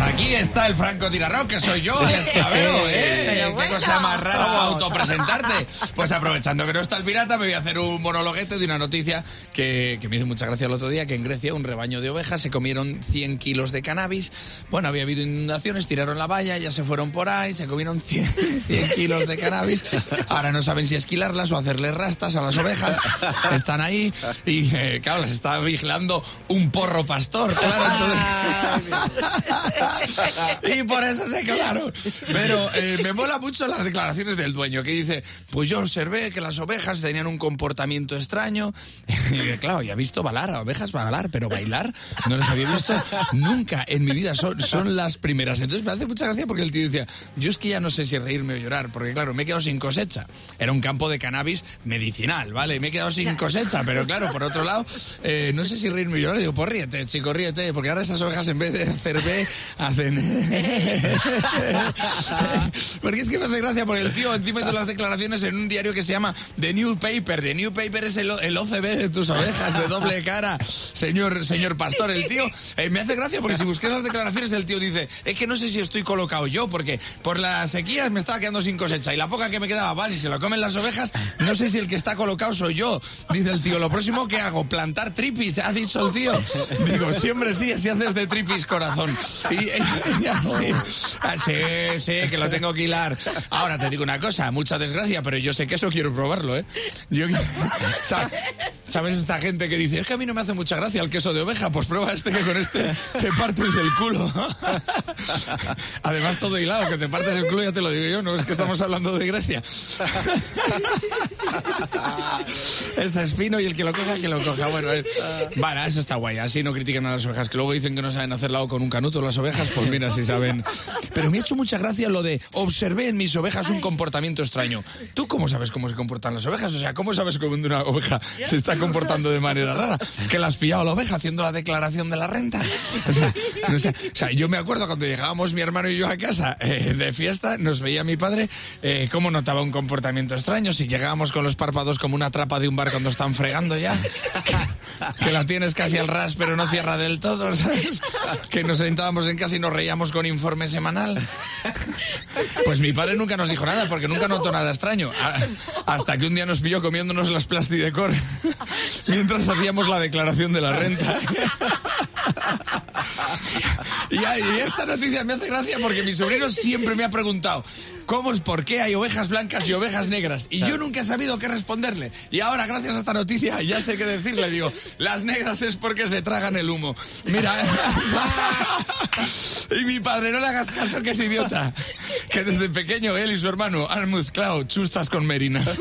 aquí está el francotirador, que soy yo, el esclavero, ¿eh? Qué bueno. cosa más rara autopresentarte. Pues aprovechando que no está el pirata, me voy a hacer un monologuete de una noticia que, que me hizo mucha gracia el otro día, que en Grecia un rebaño de ovejas se comieron 100 kilos de cannabis. Bueno, había habido inundaciones, tiraron la valla, ya se fueron por ahí, se comieron 100, 100 kilos de cannabis. Ahora no saben si esquilarlas o hacerles rastas a las ovejas. Están ahí y, eh, claro, las está vigilando un porro pastor, claro. entonces- y por eso se quedaron. Pero eh, me mola mucho las declaraciones del dueño, que dice, pues yo observé que las ovejas tenían un comportamiento extraño. Y claro, ya he visto balar a ovejas bailar, pero bailar no las había visto nunca en mi vida. Son, son las primeras. Entonces me hace mucha gracia porque el tío decía, yo es que ya no sé si reírme o llorar, porque claro, me he quedado sin cosecha. Era un campo de cannabis medicinal, ¿vale? Me he quedado sin cosecha, pero claro, por otro lado, eh, no sé si reírme o llorar. Digo, pues ríete, chico, ríete, porque ahora esas ovejas en vez de hacer B. porque es que me hace gracia porque el tío encima hizo las declaraciones en un diario que se llama The New Paper. The New Paper es el, el OCB de tus ovejas, de doble cara, señor, señor pastor. El tío eh, me hace gracia porque si busqué las declaraciones el tío dice, es que no sé si estoy colocado yo, porque por las sequías me estaba quedando sin cosecha y la poca que me quedaba, vale, y se lo comen las ovejas, no sé si el que está colocado soy yo. Dice el tío, lo próximo que hago, plantar tripis, ha dicho el tío. Digo, sí, hombre, sí, así haces de tripis corazón. Y, ah, sí, sí, que lo tengo que hilar. Ahora te digo una cosa, mucha desgracia, pero yo sé que eso quiero probarlo, ¿eh? Yo, sa- ¿Sabes esta gente que dice, es que a mí no me hace mucha gracia el queso de oveja? Pues prueba este que con este te partes el culo. Además todo hilado, que te partes el culo ya te lo digo yo, no es que estamos hablando de Grecia. Es espino y el que lo coja, que lo coja. Bueno, eh, vale, eso está guay. Así no critican a las ovejas, que luego dicen que no saben hacer lado con un canuto las ovejas, pues mira, si saben. Pero me ha hecho mucha gracia lo de observé en mis ovejas un comportamiento extraño. ¿Tú cómo sabes cómo se comportan las ovejas? O sea, ¿cómo sabes cómo una oveja se está comportando de manera rara? Que la has pillado a la oveja haciendo la declaración de la renta. O sea, no. O sea, yo me acuerdo cuando llegábamos mi hermano y yo a casa eh, de fiesta, nos veía mi padre eh, cómo notaba un comportamiento extraño. Si llegábamos con los párpados como una trapa de un bar cuando están fregando ya. Que la tienes casi al ras, pero no cierra del todo, ¿sabes? Que nos sentábamos en casa y nos reíamos con informe semanal. Pues mi padre nunca nos dijo nada, porque nunca notó nada extraño. Hasta que un día nos pilló comiéndonos las plastidecor mientras hacíamos la declaración de la renta. Y, y esta noticia me hace gracia porque mi sobrino siempre me ha preguntado cómo es, por qué hay ovejas blancas y ovejas negras. Y yo nunca he sabido qué responderle. Y ahora, gracias a esta noticia, ya sé qué decirle. Digo, las negras es porque se tragan el humo. Mira. y mi padre, no le hagas caso que es idiota. Que desde pequeño él y su hermano han mezclado chustas con merinas.